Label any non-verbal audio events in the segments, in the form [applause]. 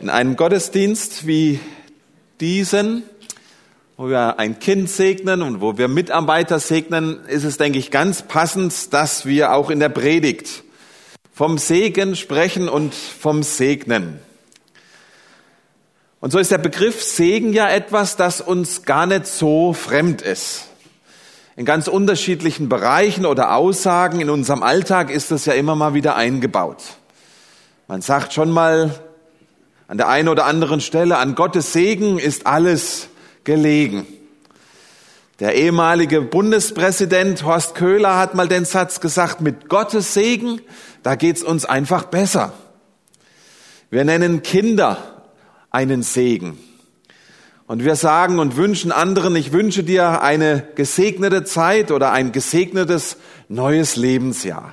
In einem Gottesdienst wie diesen, wo wir ein Kind segnen und wo wir Mitarbeiter segnen, ist es, denke ich, ganz passend, dass wir auch in der Predigt vom Segen sprechen und vom Segnen. Und so ist der Begriff Segen ja etwas, das uns gar nicht so fremd ist. In ganz unterschiedlichen Bereichen oder Aussagen in unserem Alltag ist es ja immer mal wieder eingebaut. Man sagt schon mal, an der einen oder anderen Stelle, an Gottes Segen ist alles gelegen. Der ehemalige Bundespräsident Horst Köhler hat mal den Satz gesagt, mit Gottes Segen, da geht's uns einfach besser. Wir nennen Kinder einen Segen. Und wir sagen und wünschen anderen, ich wünsche dir eine gesegnete Zeit oder ein gesegnetes neues Lebensjahr.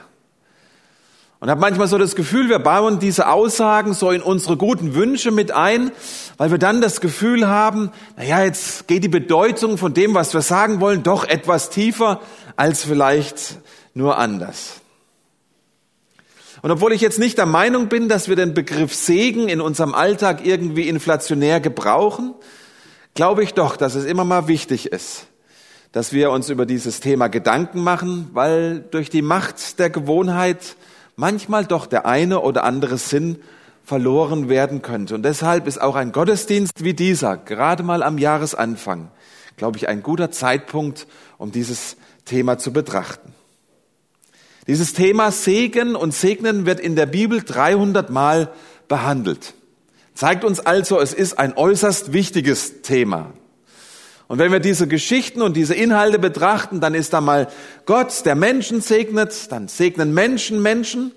Und habe manchmal so das Gefühl, wir bauen diese Aussagen so in unsere guten Wünsche mit ein, weil wir dann das Gefühl haben, naja, jetzt geht die Bedeutung von dem, was wir sagen wollen, doch etwas tiefer als vielleicht nur anders. Und obwohl ich jetzt nicht der Meinung bin, dass wir den Begriff Segen in unserem Alltag irgendwie inflationär gebrauchen, glaube ich doch, dass es immer mal wichtig ist, dass wir uns über dieses Thema Gedanken machen, weil durch die Macht der Gewohnheit manchmal doch der eine oder andere Sinn verloren werden könnte. Und deshalb ist auch ein Gottesdienst wie dieser, gerade mal am Jahresanfang, glaube ich, ein guter Zeitpunkt, um dieses Thema zu betrachten. Dieses Thema Segen und Segnen wird in der Bibel 300 Mal behandelt. Zeigt uns also, es ist ein äußerst wichtiges Thema. Und wenn wir diese Geschichten und diese Inhalte betrachten, dann ist da mal Gott, der Menschen segnet, dann segnen Menschen Menschen.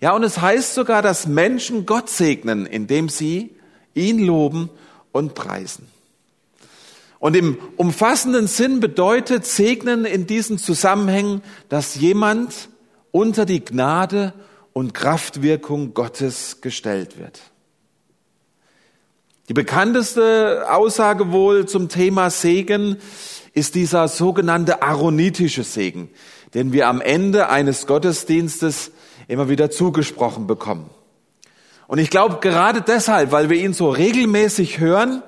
Ja, und es heißt sogar, dass Menschen Gott segnen, indem sie ihn loben und preisen. Und im umfassenden Sinn bedeutet Segnen in diesen Zusammenhängen, dass jemand unter die Gnade und Kraftwirkung Gottes gestellt wird. Die bekannteste Aussage wohl zum Thema Segen ist dieser sogenannte aaronitische Segen, den wir am Ende eines Gottesdienstes immer wieder zugesprochen bekommen. Und ich glaube, gerade deshalb, weil wir ihn so regelmäßig hören,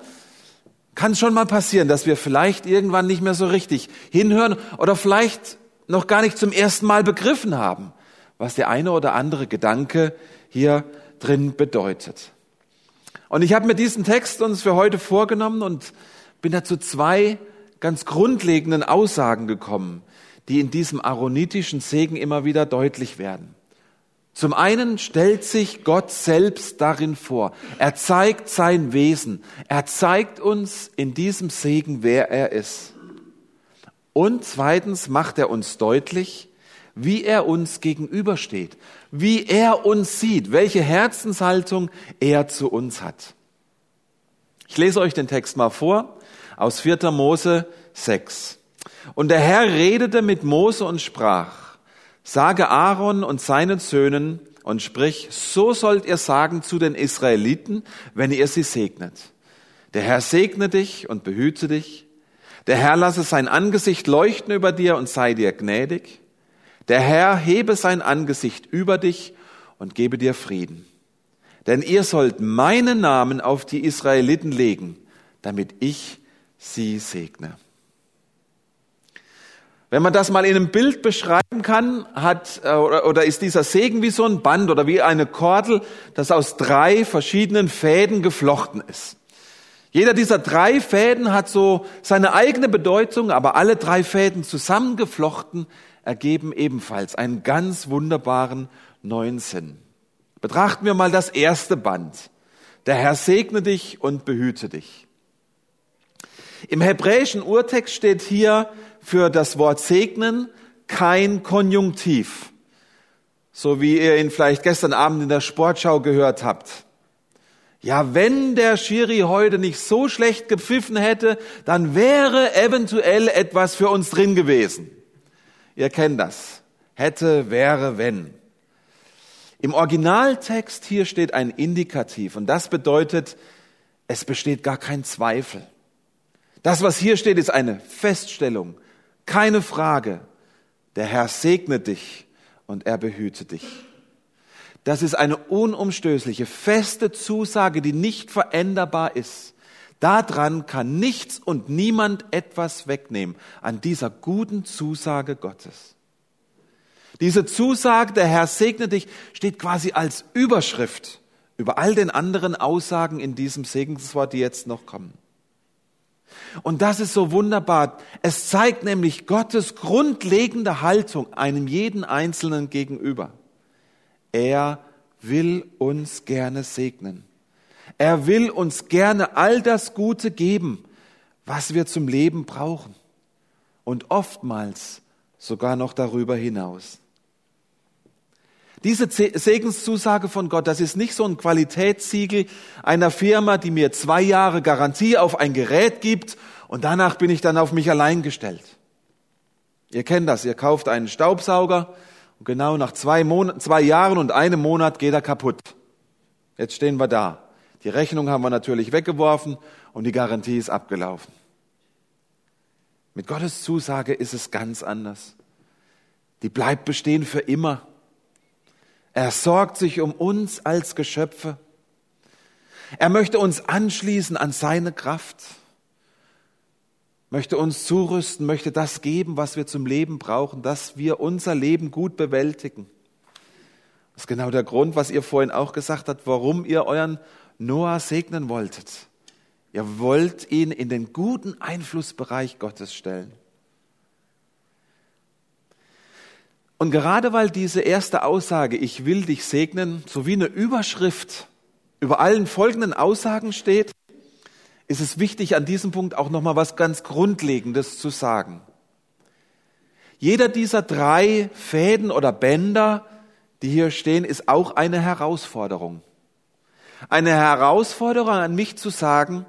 kann es schon mal passieren, dass wir vielleicht irgendwann nicht mehr so richtig hinhören oder vielleicht noch gar nicht zum ersten Mal begriffen haben, was der eine oder andere Gedanke hier drin bedeutet. Und ich habe mir diesen Text uns für heute vorgenommen und bin dazu zwei ganz grundlegenden Aussagen gekommen, die in diesem aaronitischen Segen immer wieder deutlich werden. Zum einen stellt sich Gott selbst darin vor. Er zeigt sein Wesen. Er zeigt uns in diesem Segen, wer er ist. Und zweitens macht er uns deutlich, wie er uns gegenübersteht, wie er uns sieht, welche Herzenshaltung er zu uns hat. Ich lese euch den Text mal vor aus 4. Mose 6. Und der Herr redete mit Mose und sprach, sage Aaron und seinen Söhnen und sprich, so sollt ihr sagen zu den Israeliten, wenn ihr sie segnet. Der Herr segne dich und behüte dich. Der Herr lasse sein Angesicht leuchten über dir und sei dir gnädig. Der Herr hebe sein Angesicht über dich und gebe dir Frieden. Denn ihr sollt meinen Namen auf die Israeliten legen, damit ich sie segne. Wenn man das mal in einem Bild beschreiben kann, hat äh, oder, oder ist dieser Segen wie so ein Band oder wie eine Kordel, das aus drei verschiedenen Fäden geflochten ist. Jeder dieser drei Fäden hat so seine eigene Bedeutung, aber alle drei Fäden zusammengeflochten ergeben ebenfalls einen ganz wunderbaren neuen Sinn. Betrachten wir mal das erste Band. Der Herr segne dich und behüte dich. Im hebräischen Urtext steht hier für das Wort segnen kein Konjunktiv, so wie ihr ihn vielleicht gestern Abend in der Sportschau gehört habt. Ja, wenn der Schiri heute nicht so schlecht gepfiffen hätte, dann wäre eventuell etwas für uns drin gewesen. Ihr kennt das. Hätte, wäre, wenn. Im Originaltext hier steht ein Indikativ und das bedeutet, es besteht gar kein Zweifel. Das, was hier steht, ist eine Feststellung, keine Frage. Der Herr segne dich und er behüte dich. das ist eine unumstößliche, feste Zusage, die nicht veränderbar ist. Daran kann nichts und niemand etwas wegnehmen, an dieser guten Zusage Gottes. Diese Zusage, der Herr segne dich, steht quasi als Überschrift über all den anderen Aussagen in diesem Segenswort, die jetzt noch kommen. Und das ist so wunderbar. Es zeigt nämlich Gottes grundlegende Haltung einem jeden Einzelnen gegenüber. Er will uns gerne segnen. Er will uns gerne all das Gute geben, was wir zum Leben brauchen. Und oftmals sogar noch darüber hinaus. Diese Segenszusage von Gott, das ist nicht so ein Qualitätssiegel einer Firma, die mir zwei Jahre Garantie auf ein Gerät gibt und danach bin ich dann auf mich allein gestellt. Ihr kennt das, ihr kauft einen Staubsauger und genau nach zwei, Mon zwei Jahren und einem Monat geht er kaputt. Jetzt stehen wir da. Die Rechnung haben wir natürlich weggeworfen und die Garantie ist abgelaufen. Mit Gottes Zusage ist es ganz anders. Die bleibt bestehen für immer. Er sorgt sich um uns als Geschöpfe. Er möchte uns anschließen an seine Kraft, möchte uns zurüsten, möchte das geben, was wir zum Leben brauchen, dass wir unser Leben gut bewältigen. Das ist genau der Grund, was ihr vorhin auch gesagt habt, warum ihr euren Noah segnen wolltet. Ihr wollt ihn in den guten Einflussbereich Gottes stellen. Und gerade weil diese erste Aussage, ich will dich segnen, so wie eine Überschrift über allen folgenden Aussagen steht, ist es wichtig, an diesem Punkt auch nochmal was ganz Grundlegendes zu sagen. Jeder dieser drei Fäden oder Bänder, die hier stehen, ist auch eine Herausforderung. Eine Herausforderung an mich zu sagen,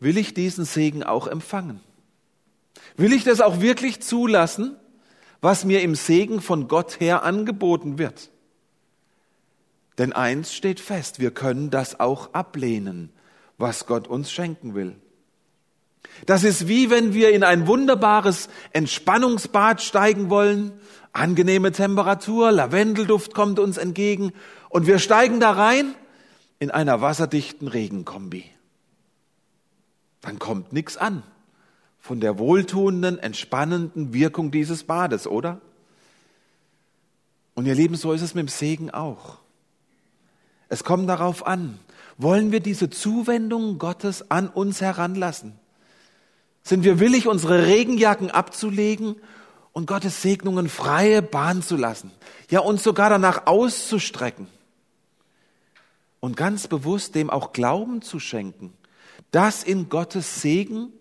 will ich diesen Segen auch empfangen? Will ich das auch wirklich zulassen? was mir im Segen von Gott her angeboten wird. Denn eins steht fest, wir können das auch ablehnen, was Gott uns schenken will. Das ist wie wenn wir in ein wunderbares Entspannungsbad steigen wollen, angenehme Temperatur, Lavendelduft kommt uns entgegen und wir steigen da rein in einer wasserdichten Regenkombi. Dann kommt nichts an von der wohltuenden, entspannenden Wirkung dieses Bades, oder? Und ihr Lieben, so ist es mit dem Segen auch. Es kommt darauf an, wollen wir diese Zuwendung Gottes an uns heranlassen? Sind wir willig, unsere Regenjacken abzulegen und Gottes Segnungen freie Bahn zu lassen? Ja, uns sogar danach auszustrecken und ganz bewusst dem auch Glauben zu schenken, dass in Gottes Segen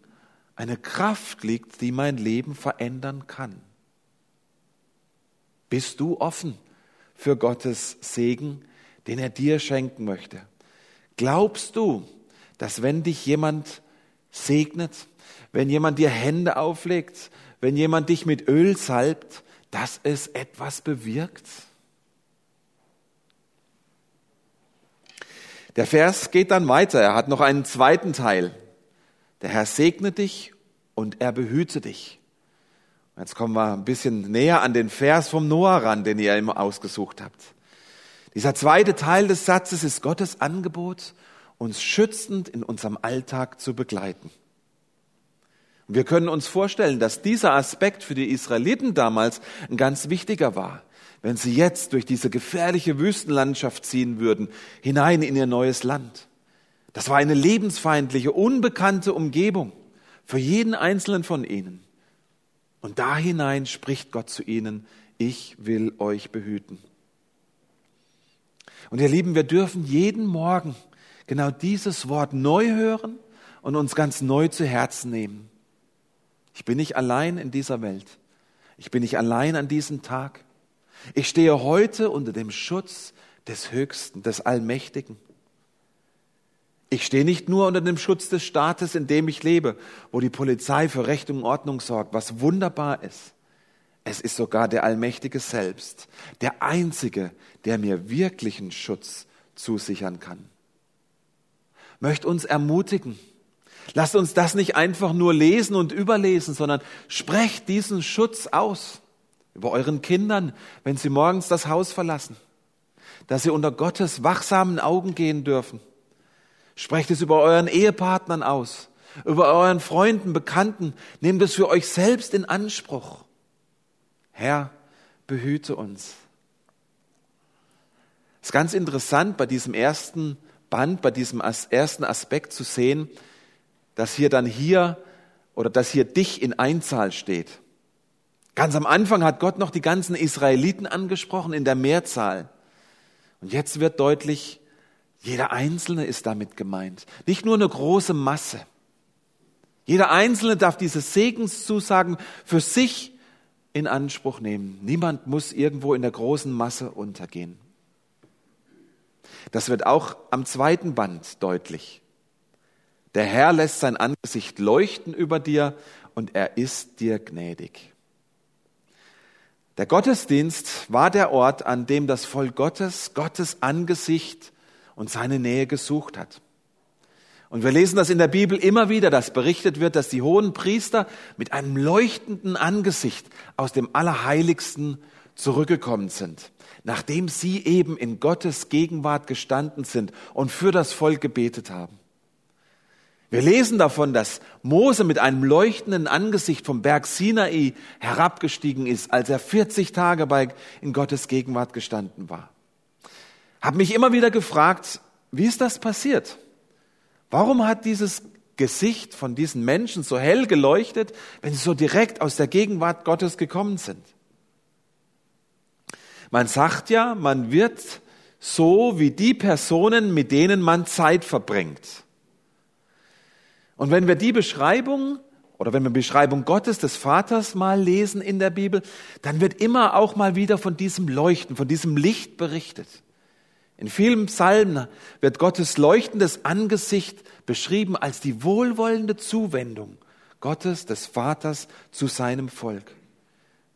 eine Kraft liegt, die mein Leben verändern kann. Bist du offen für Gottes Segen, den er dir schenken möchte? Glaubst du, dass wenn dich jemand segnet, wenn jemand dir Hände auflegt, wenn jemand dich mit Öl salbt, dass es etwas bewirkt? Der Vers geht dann weiter. Er hat noch einen zweiten Teil. Der Herr segne dich und er behüte dich. Jetzt kommen wir ein bisschen näher an den Vers vom Noah ran, den ihr immer ausgesucht habt. Dieser zweite Teil des Satzes ist Gottes Angebot, uns schützend in unserem Alltag zu begleiten. wir können uns vorstellen, dass dieser Aspekt für die Israeliten damals ein ganz wichtiger war. Wenn sie jetzt durch diese gefährliche Wüstenlandschaft ziehen würden, hinein in ihr neues Land. Das war eine lebensfeindliche, unbekannte Umgebung für jeden einzelnen von ihnen. Und da hinein spricht Gott zu ihnen, ich will euch behüten. Und ihr Lieben, wir dürfen jeden Morgen genau dieses Wort neu hören und uns ganz neu zu Herzen nehmen. Ich bin nicht allein in dieser Welt. Ich bin nicht allein an diesem Tag. Ich stehe heute unter dem Schutz des Höchsten, des Allmächtigen. Ich stehe nicht nur unter dem Schutz des Staates, in dem ich lebe, wo die Polizei für Recht und Ordnung sorgt, was wunderbar ist. Es ist sogar der Allmächtige selbst, der Einzige, der mir wirklichen Schutz zusichern kann. Möchte uns ermutigen. Lasst uns das nicht einfach nur lesen und überlesen, sondern sprecht diesen Schutz aus über euren Kindern, wenn sie morgens das Haus verlassen dass sie unter Gottes wachsamen Augen gehen dürfen. Sprecht es über euren Ehepartnern aus, über euren Freunden, Bekannten. Nehmt es für euch selbst in Anspruch. Herr, behüte uns. Es ist ganz interessant bei diesem ersten Band, bei diesem ersten Aspekt zu sehen, dass hier dann hier oder dass hier dich in Einzahl steht. Ganz am Anfang hat Gott noch die ganzen Israeliten angesprochen in der Mehrzahl. Und jetzt wird deutlich, jeder Einzelne ist damit gemeint. Nicht nur eine große Masse. Jeder Einzelne darf diese Segenszusagen für sich in Anspruch nehmen. Niemand muss irgendwo in der großen Masse untergehen. Das wird auch am zweiten Band deutlich. Der Herr lässt sein Angesicht leuchten über dir und er ist dir gnädig. Der Gottesdienst war der Ort, an dem das Volk Gottes Gottes Angesicht und seine Nähe gesucht hat. Und wir lesen das in der Bibel immer wieder, dass berichtet wird, dass die hohen Priester mit einem leuchtenden Angesicht aus dem Allerheiligsten zurückgekommen sind, nachdem sie eben in Gottes Gegenwart gestanden sind und für das Volk gebetet haben. Wir lesen davon, dass Mose mit einem leuchtenden Angesicht vom Berg Sinai herabgestiegen ist, als er 40 Tage bei, in Gottes Gegenwart gestanden war. Hab mich immer wieder gefragt, wie ist das passiert? Warum hat dieses Gesicht von diesen Menschen so hell geleuchtet, wenn sie so direkt aus der Gegenwart Gottes gekommen sind? Man sagt ja, man wird so wie die Personen, mit denen man Zeit verbringt. Und wenn wir die Beschreibung oder wenn wir die Beschreibung Gottes, des Vaters mal lesen in der Bibel, dann wird immer auch mal wieder von diesem Leuchten, von diesem Licht berichtet. In vielen Psalmen wird Gottes leuchtendes Angesicht beschrieben als die wohlwollende Zuwendung Gottes, des Vaters zu seinem Volk.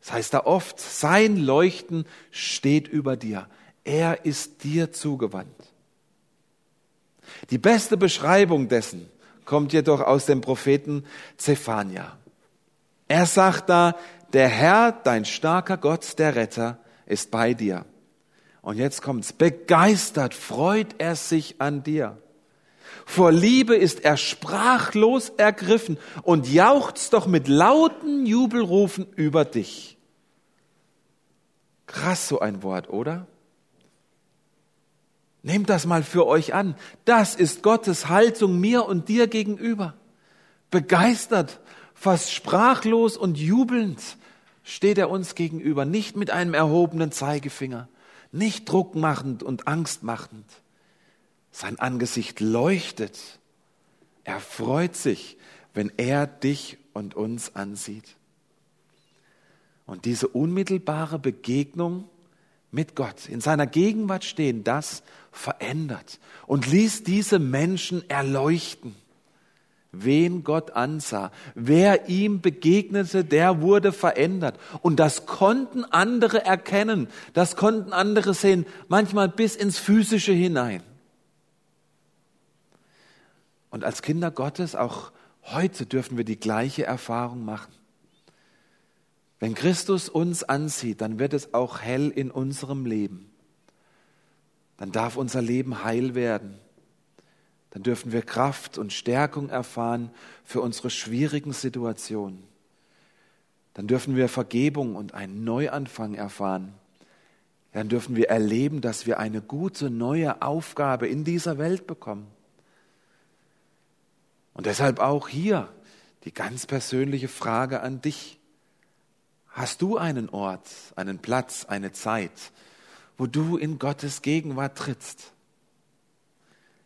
Das heißt da oft, sein Leuchten steht über dir. Er ist dir zugewandt. Die beste Beschreibung dessen kommt jedoch aus dem Propheten Zephania. Er sagt da, der Herr, dein starker Gott, der Retter, ist bei dir. Und jetzt kommt's. Begeistert freut er sich an dir. Vor Liebe ist er sprachlos ergriffen und jauchzt doch mit lauten Jubelrufen über dich. Krass so ein Wort, oder? Nehmt das mal für euch an. Das ist Gottes Haltung mir und dir gegenüber. Begeistert, fast sprachlos und jubelnd steht er uns gegenüber, nicht mit einem erhobenen Zeigefinger, nicht druckmachend und angstmachend. Sein Angesicht leuchtet. Er freut sich, wenn er dich und uns ansieht. Und diese unmittelbare Begegnung mit Gott, in seiner Gegenwart stehen, das verändert und ließ diese Menschen erleuchten. Wen Gott ansah, wer ihm begegnete, der wurde verändert. Und das konnten andere erkennen, das konnten andere sehen, manchmal bis ins Physische hinein. Und als Kinder Gottes, auch heute dürfen wir die gleiche Erfahrung machen. Wenn Christus uns ansieht, dann wird es auch hell in unserem Leben. Dann darf unser Leben heil werden. Dann dürfen wir Kraft und Stärkung erfahren für unsere schwierigen Situationen. Dann dürfen wir Vergebung und einen Neuanfang erfahren. Dann dürfen wir erleben, dass wir eine gute neue Aufgabe in dieser Welt bekommen. Und deshalb auch hier die ganz persönliche Frage an dich. Hast du einen Ort, einen Platz, eine Zeit, wo du in Gottes Gegenwart trittst?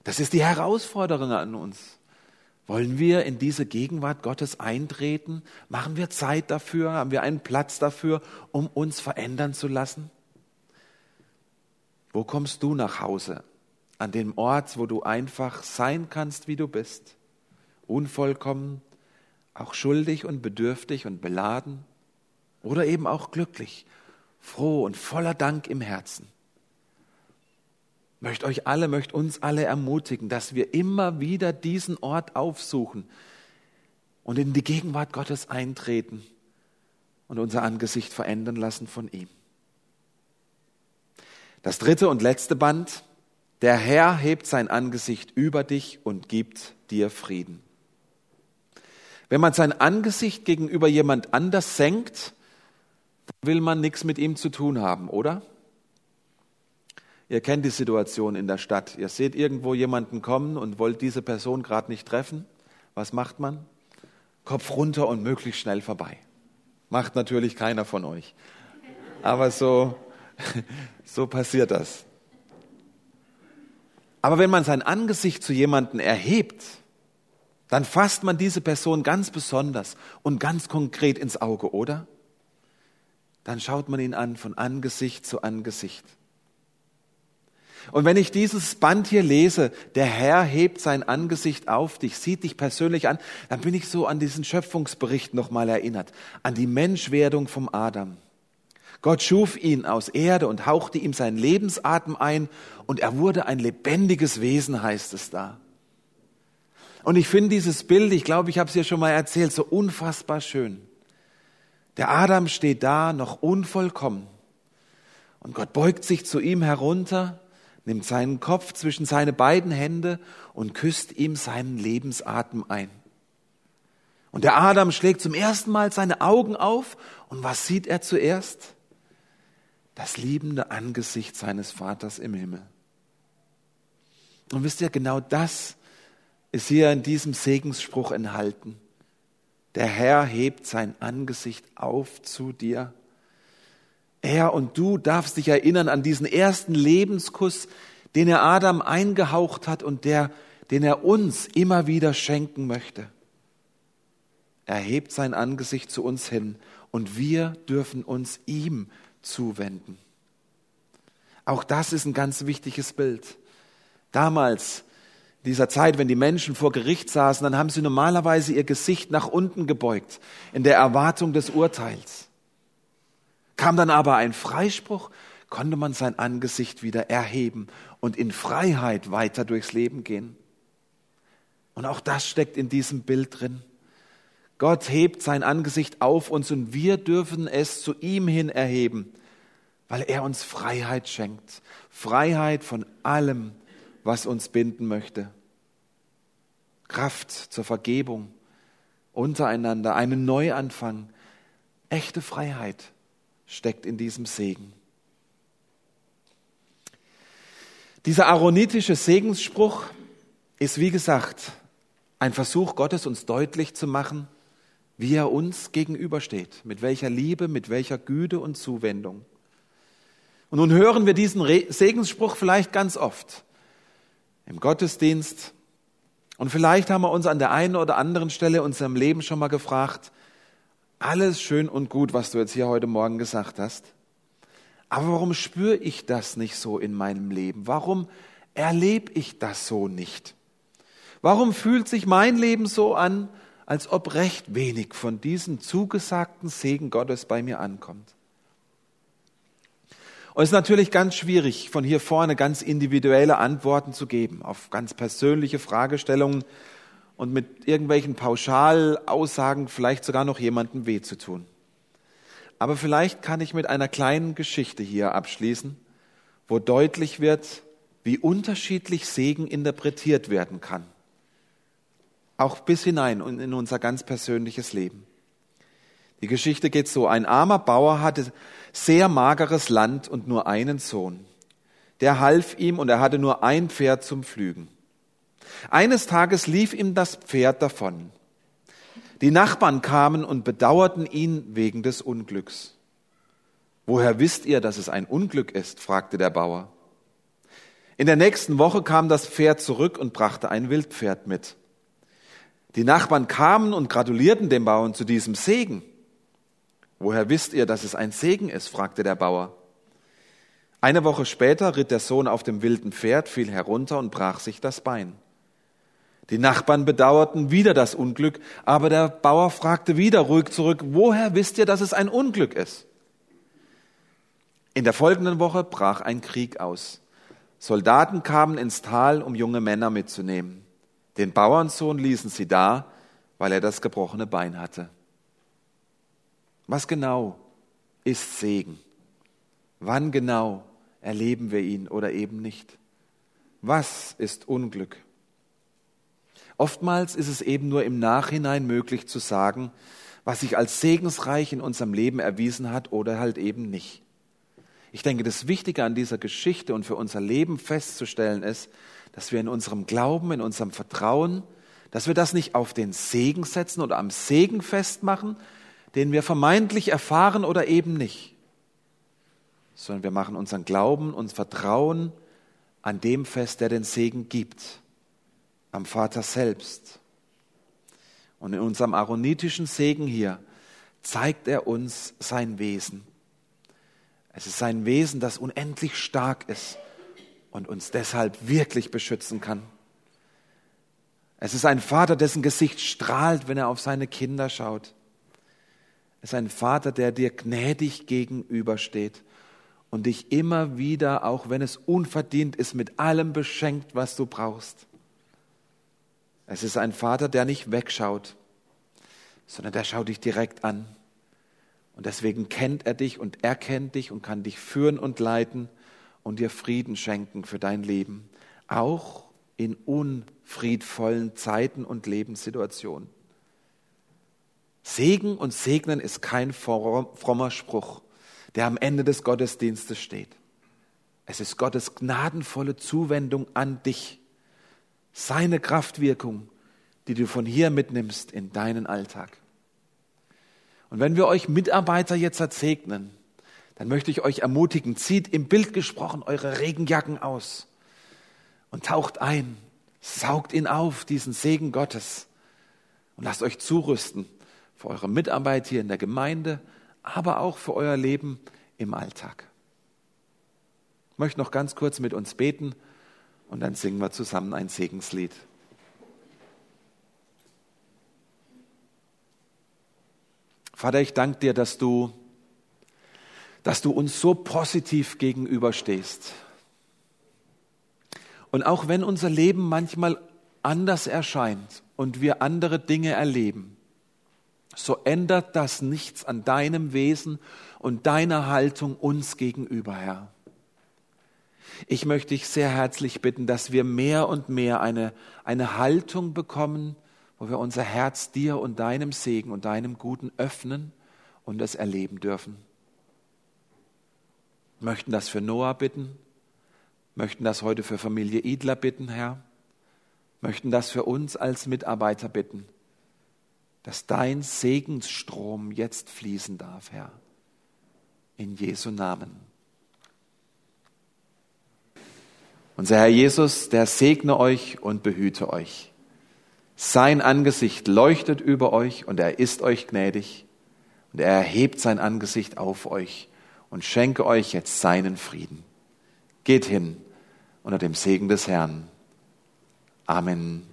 Das ist die Herausforderung an uns. Wollen wir in diese Gegenwart Gottes eintreten? Machen wir Zeit dafür? Haben wir einen Platz dafür, um uns verändern zu lassen? Wo kommst du nach Hause? An dem Ort, wo du einfach sein kannst, wie du bist. Unvollkommen, auch schuldig und bedürftig und beladen oder eben auch glücklich, froh und voller Dank im Herzen. Möchte euch alle, möchte uns alle ermutigen, dass wir immer wieder diesen Ort aufsuchen und in die Gegenwart Gottes eintreten und unser Angesicht verändern lassen von ihm. Das dritte und letzte Band. Der Herr hebt sein Angesicht über dich und gibt dir Frieden. Wenn man sein Angesicht gegenüber jemand anders senkt, will man nichts mit ihm zu tun haben, oder? Ihr kennt die Situation in der Stadt. Ihr seht irgendwo jemanden kommen und wollt diese Person gerade nicht treffen. Was macht man? Kopf runter und möglichst schnell vorbei. Macht natürlich keiner von euch. Aber so, [laughs] so passiert das. Aber wenn man sein Angesicht zu jemanden erhebt, dann fasst man diese Person ganz besonders und ganz konkret ins Auge, oder? Dann schaut man ihn an von Angesicht zu Angesicht. Und wenn ich dieses Band hier lese, der Herr hebt sein Angesicht auf dich, sieht dich persönlich an, dann bin ich so an diesen Schöpfungsbericht nochmal erinnert, an die Menschwerdung vom Adam. Gott schuf ihn aus Erde und hauchte ihm seinen Lebensatem ein und er wurde ein lebendiges Wesen, heißt es da. Und ich finde dieses Bild, ich glaube, ich habe es dir schon mal erzählt, so unfassbar schön. Der Adam steht da, noch unvollkommen. Und Gott beugt sich zu ihm herunter nimmt seinen Kopf zwischen seine beiden Hände und küsst ihm seinen Lebensatem ein. Und der Adam schlägt zum ersten Mal seine Augen auf und was sieht er zuerst? Das liebende Angesicht seines Vaters im Himmel. Und wisst ihr, genau das ist hier in diesem Segensspruch enthalten. Der Herr hebt sein Angesicht auf zu dir er und du darfst dich erinnern an diesen ersten Lebenskuss, den er Adam eingehaucht hat und der, den er uns immer wieder schenken möchte. Er hebt sein Angesicht zu uns hin und wir dürfen uns ihm zuwenden. Auch das ist ein ganz wichtiges Bild. Damals, dieser Zeit, wenn die Menschen vor Gericht saßen, dann haben sie normalerweise ihr Gesicht nach unten gebeugt, in der Erwartung des Urteils. Kam dann aber ein Freispruch, konnte man sein Angesicht wieder erheben und in Freiheit weiter durchs Leben gehen. Und auch das steckt in diesem Bild drin. Gott hebt sein Angesicht auf uns und wir dürfen es zu ihm hin erheben, weil er uns Freiheit schenkt. Freiheit von allem, was uns binden möchte. Kraft zur Vergebung untereinander, einen Neuanfang, echte Freiheit steckt in diesem Segen. Dieser aaronitische Segensspruch ist, wie gesagt, ein Versuch Gottes, uns deutlich zu machen, wie er uns gegenübersteht, mit welcher Liebe, mit welcher Güte und Zuwendung. Und nun hören wir diesen Segensspruch vielleicht ganz oft im Gottesdienst. Und vielleicht haben wir uns an der einen oder anderen Stelle in unserem Leben schon mal gefragt, alles schön und gut, was du jetzt hier heute Morgen gesagt hast. Aber warum spüre ich das nicht so in meinem Leben? Warum erlebe ich das so nicht? Warum fühlt sich mein Leben so an, als ob recht wenig von diesem zugesagten Segen Gottes bei mir ankommt? Und es ist natürlich ganz schwierig, von hier vorne ganz individuelle Antworten zu geben auf ganz persönliche Fragestellungen, und mit irgendwelchen Pauschalaussagen vielleicht sogar noch jemandem weh zu tun. Aber vielleicht kann ich mit einer kleinen Geschichte hier abschließen, wo deutlich wird, wie unterschiedlich Segen interpretiert werden kann. Auch bis hinein in unser ganz persönliches Leben. Die Geschichte geht so. Ein armer Bauer hatte sehr mageres Land und nur einen Sohn. Der half ihm und er hatte nur ein Pferd zum Pflügen. Eines Tages lief ihm das Pferd davon. Die Nachbarn kamen und bedauerten ihn wegen des Unglücks. Woher wisst ihr, dass es ein Unglück ist? fragte der Bauer. In der nächsten Woche kam das Pferd zurück und brachte ein Wildpferd mit. Die Nachbarn kamen und gratulierten dem Bauern zu diesem Segen. Woher wisst ihr, dass es ein Segen ist? fragte der Bauer. Eine Woche später ritt der Sohn auf dem wilden Pferd, fiel herunter und brach sich das Bein. Die Nachbarn bedauerten wieder das Unglück, aber der Bauer fragte wieder ruhig zurück, woher wisst ihr, dass es ein Unglück ist? In der folgenden Woche brach ein Krieg aus. Soldaten kamen ins Tal, um junge Männer mitzunehmen. Den Bauernsohn ließen sie da, weil er das gebrochene Bein hatte. Was genau ist Segen? Wann genau erleben wir ihn oder eben nicht? Was ist Unglück? Oftmals ist es eben nur im Nachhinein möglich zu sagen, was sich als segensreich in unserem Leben erwiesen hat oder halt eben nicht. Ich denke, das Wichtige an dieser Geschichte und für unser Leben festzustellen ist, dass wir in unserem Glauben, in unserem Vertrauen, dass wir das nicht auf den Segen setzen oder am Segen festmachen, den wir vermeintlich erfahren oder eben nicht, sondern wir machen unseren Glauben und Vertrauen an dem fest, der den Segen gibt, am Vater selbst. Und in unserem aaronitischen Segen hier zeigt er uns sein Wesen. Es ist sein Wesen, das unendlich stark ist und uns deshalb wirklich beschützen kann. Es ist ein Vater, dessen Gesicht strahlt, wenn er auf seine Kinder schaut. Es ist ein Vater, der dir gnädig gegenübersteht und dich immer wieder, auch wenn es unverdient ist, mit allem beschenkt, was du brauchst. Es ist ein Vater, der nicht wegschaut, sondern der schaut dich direkt an. Und deswegen kennt er dich und erkennt dich und kann dich führen und leiten und dir Frieden schenken für dein Leben, auch in unfriedvollen Zeiten und Lebenssituationen. Segen und Segnen ist kein frommer Spruch, der am Ende des Gottesdienstes steht. Es ist Gottes gnadenvolle Zuwendung an dich seine Kraftwirkung, die du von hier mitnimmst in deinen Alltag. Und wenn wir euch Mitarbeiter jetzt segnen, dann möchte ich euch ermutigen, zieht im Bild gesprochen eure Regenjacken aus und taucht ein, saugt ihn auf, diesen Segen Gottes und lasst euch zurüsten für eure Mitarbeit hier in der Gemeinde, aber auch für euer Leben im Alltag. Ich möchte noch ganz kurz mit uns beten und dann singen wir zusammen ein Segenslied. Vater, ich danke dir, dass du, dass du uns so positiv gegenüberstehst. Und auch wenn unser Leben manchmal anders erscheint und wir andere Dinge erleben, so ändert das nichts an deinem Wesen und deiner Haltung uns gegenüber, Herr. Ich möchte dich sehr herzlich bitten, dass wir mehr und mehr eine, eine Haltung bekommen, wo wir unser Herz dir und deinem Segen und deinem Guten öffnen und es erleben dürfen. Möchten das für Noah bitten, möchten das heute für Familie Idler bitten, Herr, möchten das für uns als Mitarbeiter bitten, dass dein Segensstrom jetzt fließen darf, Herr. In Jesu Namen. Unser Herr Jesus, der segne euch und behüte euch. Sein Angesicht leuchtet über euch und er ist euch gnädig und er erhebt sein Angesicht auf euch und schenke euch jetzt seinen Frieden. Geht hin unter dem Segen des Herrn. Amen.